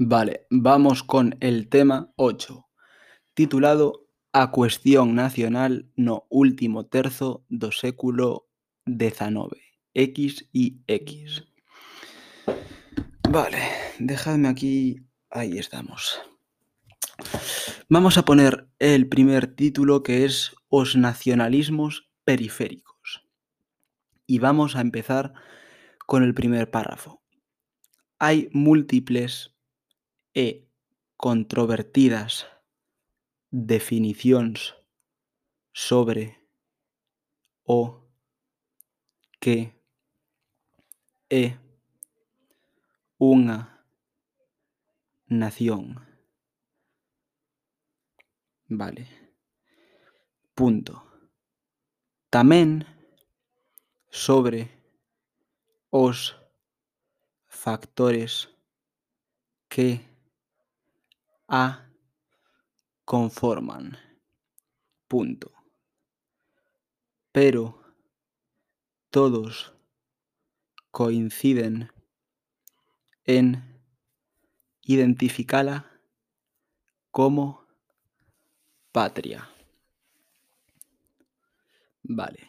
Vale, vamos con el tema 8, titulado A cuestión nacional no último terzo do século XIX, X y X. Vale, dejadme aquí, ahí estamos. Vamos a poner el primer título que es Os nacionalismos periféricos. Y vamos a empezar con el primer párrafo. Hay múltiples e controvertidas definicións sobre o que é unha nación. Vale. Punto. Tamén sobre os factores que a conforman. Punto. Pero todos coinciden en identificala como patria. Vale.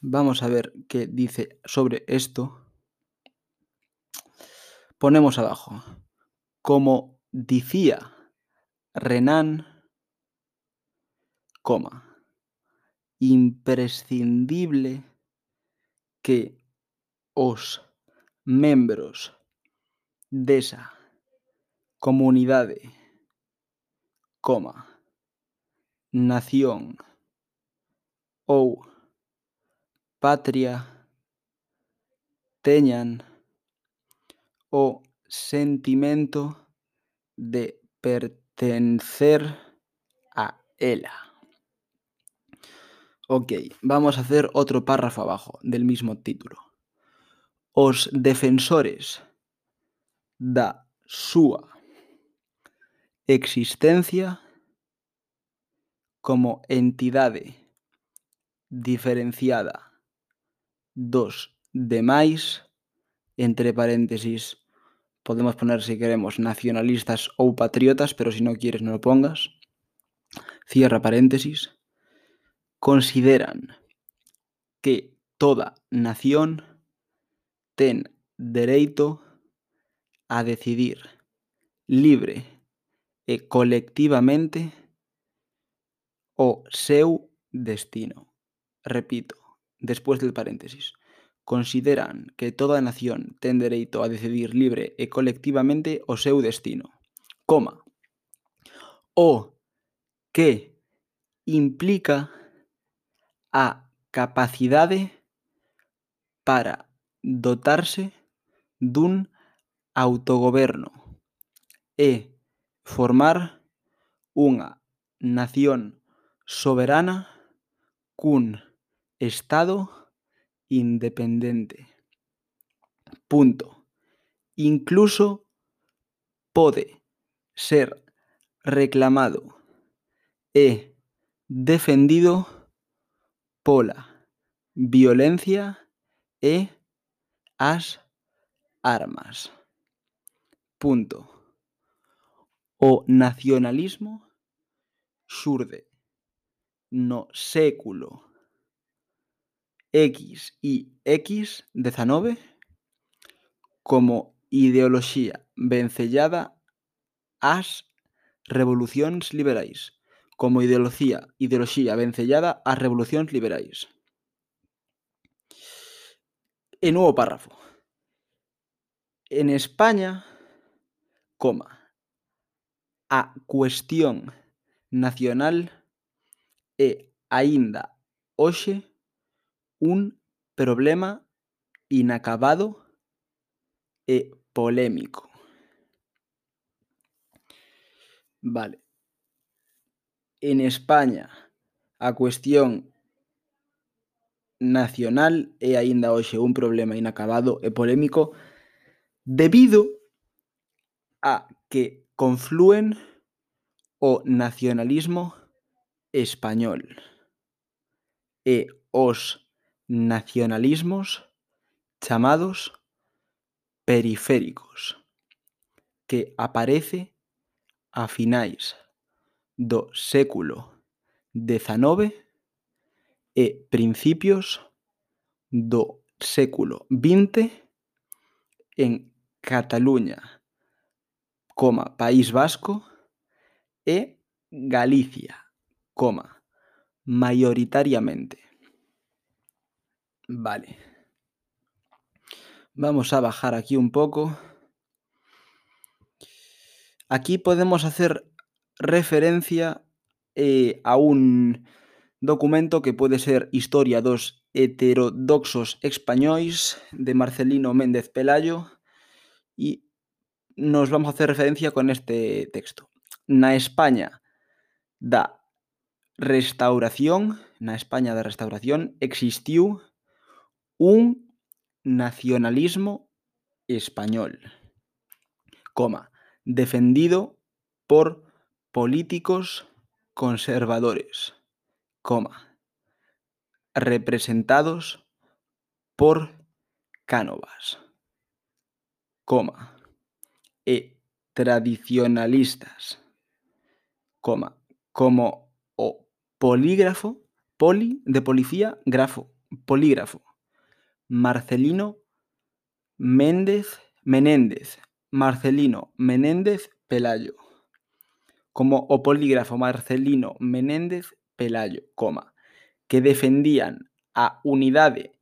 Vamos a ver qué dice sobre esto. Ponemos abajo. Como dicía Renan, coma, imprescindible que os membros desa comunidade, coma, nación ou patria teñan o sentimento de pertencer a ela. Ok, vamos a hacer otro párrafo abajo del mismo título. Os defensores da súa existencia como entidade diferenciada dos demais, entre paréntesis, podemos poner si queremos nacionalistas ou patriotas, pero si no quieres no lo pongas, cierra paréntesis, consideran que toda nación ten dereito a decidir libre e colectivamente o seu destino. Repito, después del paréntesis. consideran que toda nación ten dereito a decidir libre e colectivamente o seu destino, coma, o que implica a capacidade para dotarse dun autogoberno e formar unha nación soberana cun Estado independente. Punto. Incluso pode ser reclamado e defendido pola violencia e as armas. Punto. O nacionalismo xurde no século X y X19 como ideoloxía vencellada ás revolucións liberais, como ideoloxía, ideoloxía vencellada ás revolucións liberais. E novo párrafo. En España, coma, a cuestión nacional é aínda hoxe un problema inacabado e polémico. Vale. En España, a cuestión nacional é aínda hoxe un problema inacabado e polémico debido a que confluen o nacionalismo español e os nacionalismos chamados periféricos que aparece a finais do século XIX e principios do século XX en Cataluña coma País Vasco e Galicia, coma, maioritariamente. Vale. Vamos a bajar aquí un poco. Aquí podemos hacer referencia eh, a un documento que puede ser Historia dos heterodoxos españois de Marcelino Méndez Pelayo y nos vamos a hacer referencia con este texto. Na España da restauración, na España da restauración existiu un nacionalismo español, coma, defendido por políticos conservadores, coma, representados por Cánovas, coma, e tradicionalistas, coma, como o polígrafo, poli de policía, grafo, polígrafo, Marcelino Méndez Menéndez, Marcelino Menéndez Pelayo, como o polígrafo Marcelino Menéndez Pelayo, coma, que defendían a unidade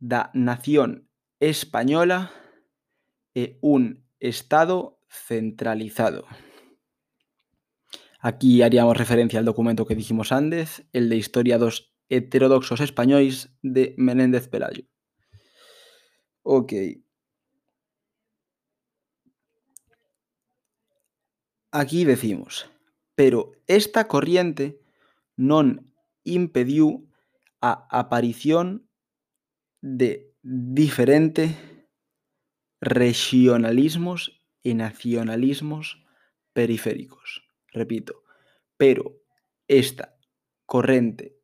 da nación española e un Estado centralizado. Aquí haríamos referencia al documento que dijimos antes, el de Historia dos heterodoxos españois de Menéndez Pelayo. Ok. Aquí decimos, pero esta corriente non impediu a aparición de diferente regionalismos e nacionalismos periféricos. Repito, pero esta corrente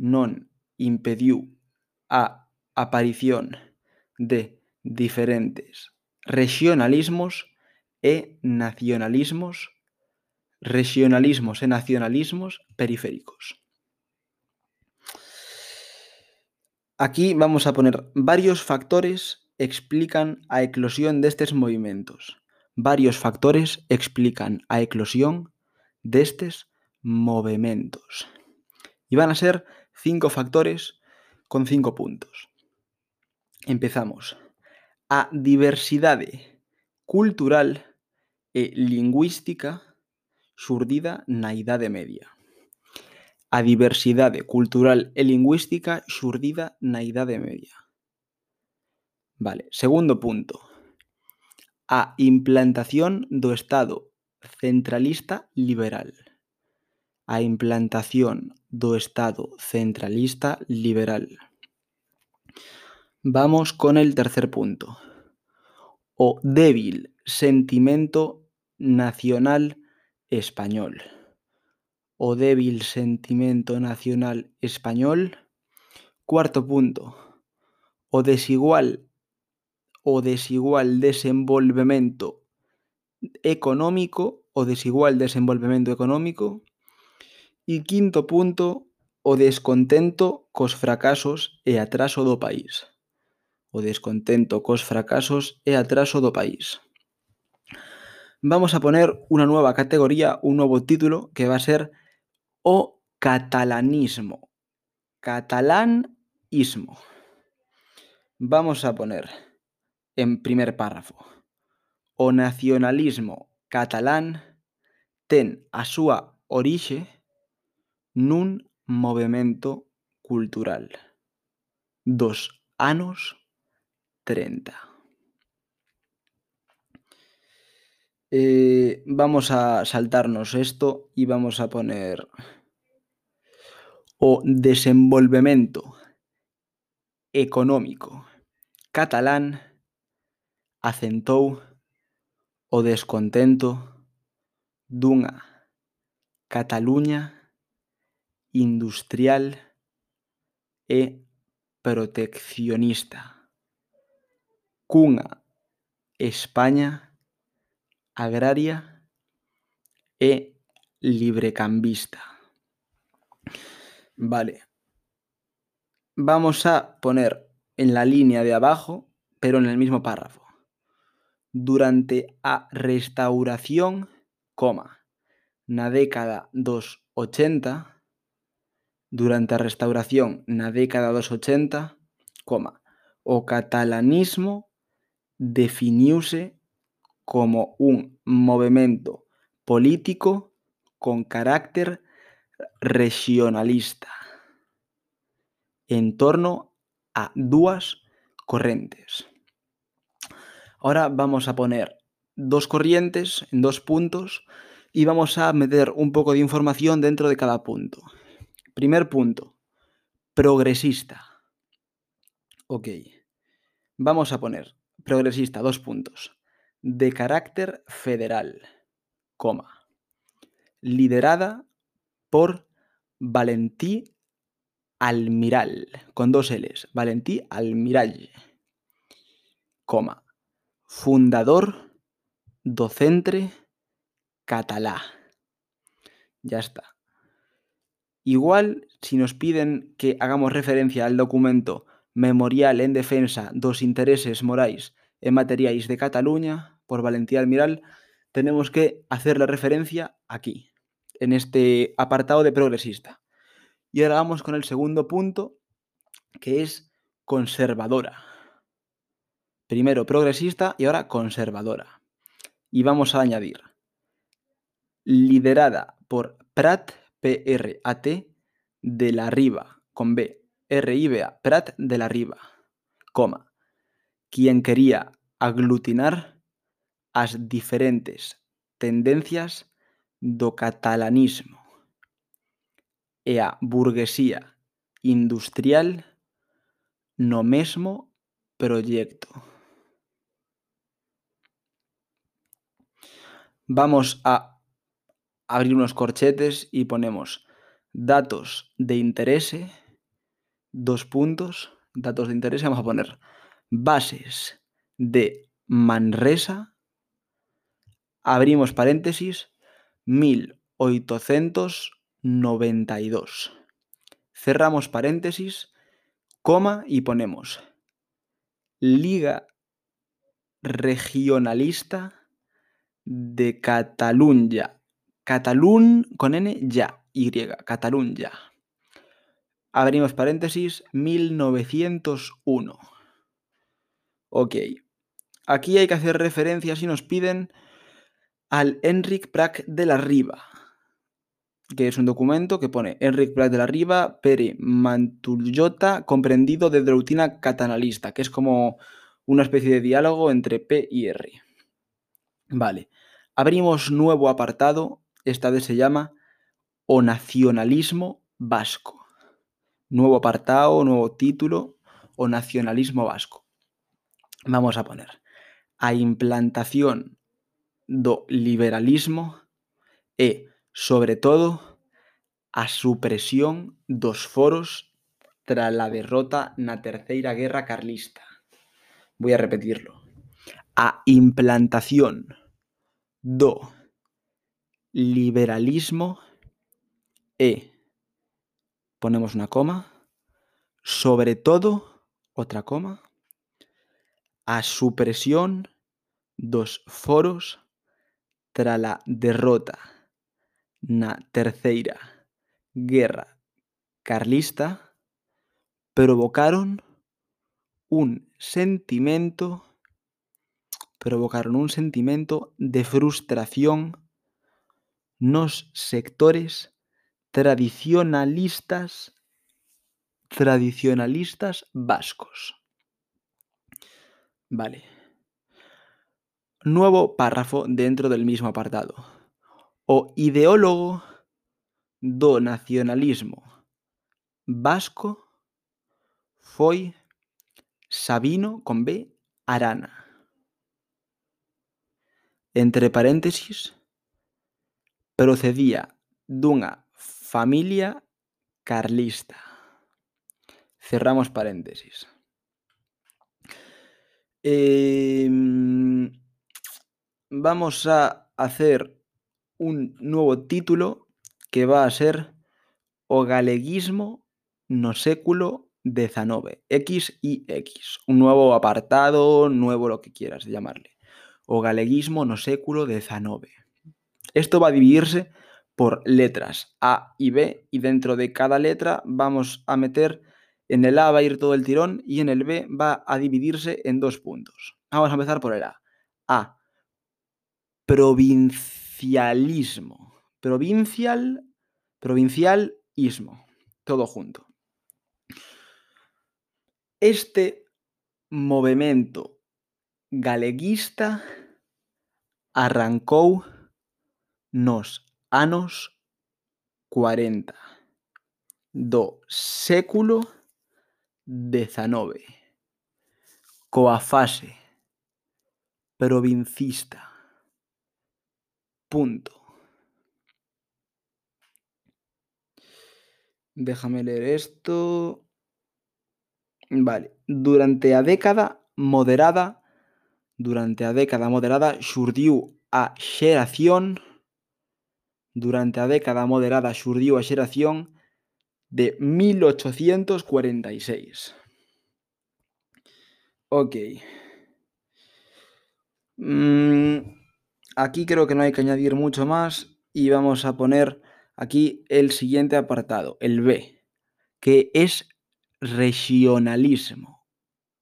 non impediu a aparición de diferentes regionalismos e nacionalismos, regionalismos e nacionalismos periféricos. Aquí vamos a poner varios factores explican a eclosión destes movimentos. Varios factores explican a eclosión destes movimentos. Y van a ser cinco factores con cinco puntos. empezamos. A diversidade cultural e lingüística xurdida na Idade Media. A diversidade cultural e lingüística xurdida na Idade Media. Vale, segundo punto. A implantación do Estado centralista liberal. A implantación do Estado centralista liberal. Vamos con el tercer punto. O débil sentimento nacional español. O débil sentimento nacional español. Cuarto punto. O desigual o desigual desenvolvemento económico o desigual desenvolvemento económico. E quinto punto, o descontento cos fracasos e atraso do país. o descontento cos fracasos e atraso do país. Vamos a poner unha nova categoría, un novo título que va a ser o catalanismo. Catalanismo. Vamos a poner en primer párrafo. O nacionalismo catalán ten a súa orixe nun movimento cultural dos anos 30. Eh, vamos a saltarnos esto y vamos a poner o desenvolvemento económico catalán acentou o descontento dunha Cataluña industrial e proteccionista. Cunha España agraria e librecambista. Vale. Vamos a poner en la línea de abajo, pero en el mismo párrafo. Durante a restauración, coma, na década dos 80, durante a restauración na década dos 80, coma, o catalanismo definiuse como un movemento político con carácter regionalista en torno a dúas correntes. Ahora vamos a poner dos corrientes en dos puntos y vamos a meter un poco de información dentro de cada punto. Primer punto, progresista. Ok. Vamos a poner progresista, dos puntos. De carácter federal, coma. Liderada por Valentí Almiral, con dos L's. Valentí Almiral, coma. Fundador docente catalá. Ya está. Igual, si nos piden que hagamos referencia al documento Memorial en defensa dos intereses morais e materiais de Cataluña por Valentía Almiral, tenemos que hacer la referencia aquí, en este apartado de progresista. Y ahora vamos con el segundo punto, que es conservadora. Primero progresista y ahora conservadora. Y vamos a añadir, liderada por Prat, P-R-A-T, de la Riva, con B, R-I-B-A, Prat de la Riva, coma, quien quería aglutinar as diferentes tendencias do catalanismo e a burguesía industrial no mesmo proyecto. Vamos a abrir unos corchetes y ponemos datos de interés, dos puntos, datos de interés, vamos a poner bases de Manresa, abrimos paréntesis, 1892. Cerramos paréntesis, coma y ponemos Liga Regionalista de Cataluña. Catalún con N ya, Y, Cataluña. Abrimos paréntesis, 1901. Ok. Aquí hay que hacer referencia si nos piden al Enric Prat de la Riva, que es un documento que pone Enric Prat de la Riva, Pere Mantullota, comprendido de Droutina Catalanista, que es como una especie de diálogo entre P y R. Vale. Abrimos nuevo apartado, esta vez se llama O Nacionalismo Vasco. Nuevo apartado, nuevo título, O Nacionalismo Vasco. vamos a poner, a implantación do liberalismo e, sobre todo, a supresión dos foros tras a derrota na Terceira Guerra Carlista. Voy a repetirlo. A implantación do liberalismo e ponemos una coma, sobre todo, otra coma, a supresión dos foros tras a derrota na Terceira Guerra Carlista provocaron un sentimento provocaron un sentimento de frustración nos sectores tradicionalistas tradicionalistas vascos. Vale. Nuevo párrafo dentro del mismo apartado. O ideólogo do nacionalismo vasco foi Sabino con B Arana entre paréntesis, procedía dunha familia carlista. Cerramos paréntesis. Eh, vamos a hacer un nuevo título que va a ser O galeguismo no século XIX, X y X. Un nuevo apartado, nuevo lo que quieras llamarle. O galeguismo no século XIX. Esto va a dividirse por letras A y B y dentro de cada letra vamos a meter en el A va a ir todo el tirón y en el B va a dividirse en dos puntos. Vamos a empezar por el A. A. Provincialismo. Provincial, provincialismo. Todo junto. Este movimiento galeguista arrancó nos anos 40 do século XIX coa fase provincista. Punto. Déjame leer esto. Vale. Durante a década moderada, durante a década moderada xurdiu a xeración durante a década moderada xurdiu a xeración de 1846. Ok. Mm, aquí creo que no hay que añadir mucho más y vamos a poner aquí el siguiente apartado, el B, que es regionalismo.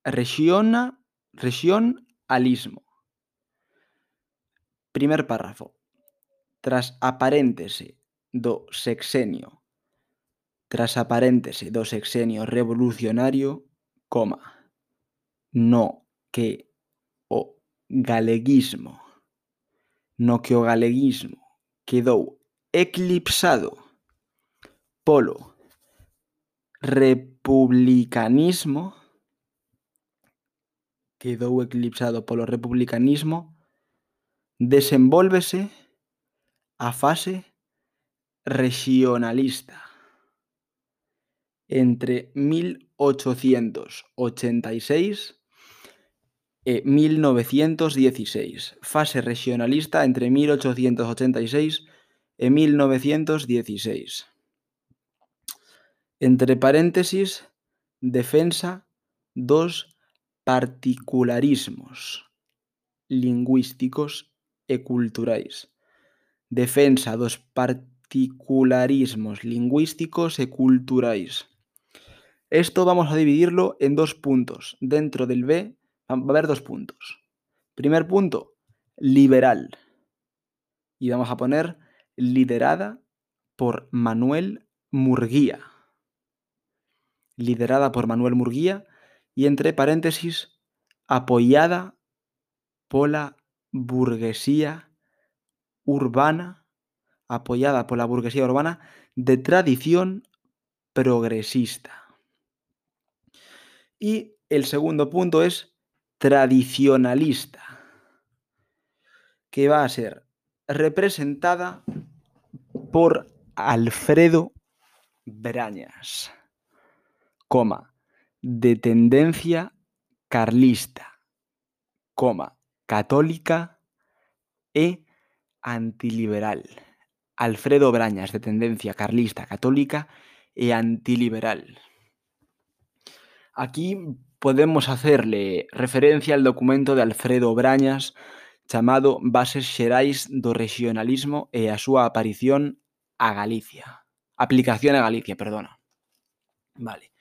Regiona, regionalismo. Primer párrafo. Tras aparéntese do sexenio tras a paréntese do sexenio revolucionario, coma, no que o galeguismo, no que o galeguismo quedou eclipsado polo republicanismo, quedou eclipsado polo republicanismo, desenvólvese a fase regionalista. Entre 1886 e 1916. Fase regionalista entre 1886 e 1916. Entre paréntesis, defensa dos particularismos lingüísticos e culturais. Defensa dos particularismos lingüísticos e culturais. Esto vamos a dividirlo en dos puntos. Dentro del B va a haber dos puntos. Primer punto, liberal. Y vamos a poner liderada por Manuel Murguía. Liderada por Manuel Murguía y entre paréntesis, apoyada por la burguesía urbana, apoyada por la burguesía urbana de tradición progresista. Y el segundo punto es tradicionalista, que va a ser representada por Alfredo Brañas, coma, de tendencia carlista, coma, católica e antiliberal. Alfredo Brañas, de tendencia carlista, católica e antiliberal. Aquí podemos hacerle referencia al documento de Alfredo Brañas chamado Bases xerais do regionalismo e a súa aparición a Galicia. Aplicación a Galicia, perdona. Vale.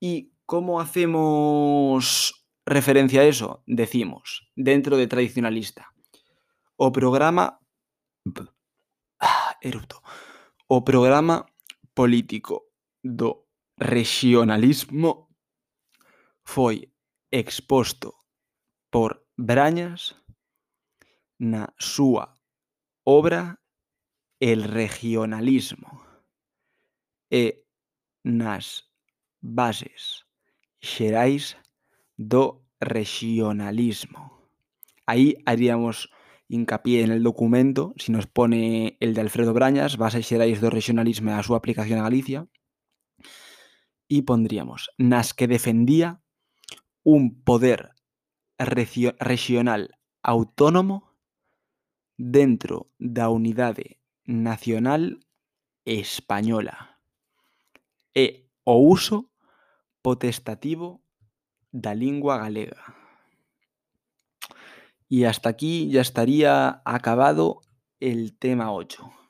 E como hacemos referencia a eso? Decimos, dentro de tradicionalista, o programa... Ah, erupto. O programa político do regionalismo foi exposto por Brañas na súa obra El regionalismo e nas bases xerais do regionalismo. Aí haríamos hincapié en el documento, si nos pone el de Alfredo Brañas, bases xerais do regionalismo e a súa aplicación a Galicia, e pondríamos nas que defendía un poder rexional autónomo dentro da unidade nacional española e o uso potestativo da lingua galega. Y hasta aquí ya estaría acabado el tema 8.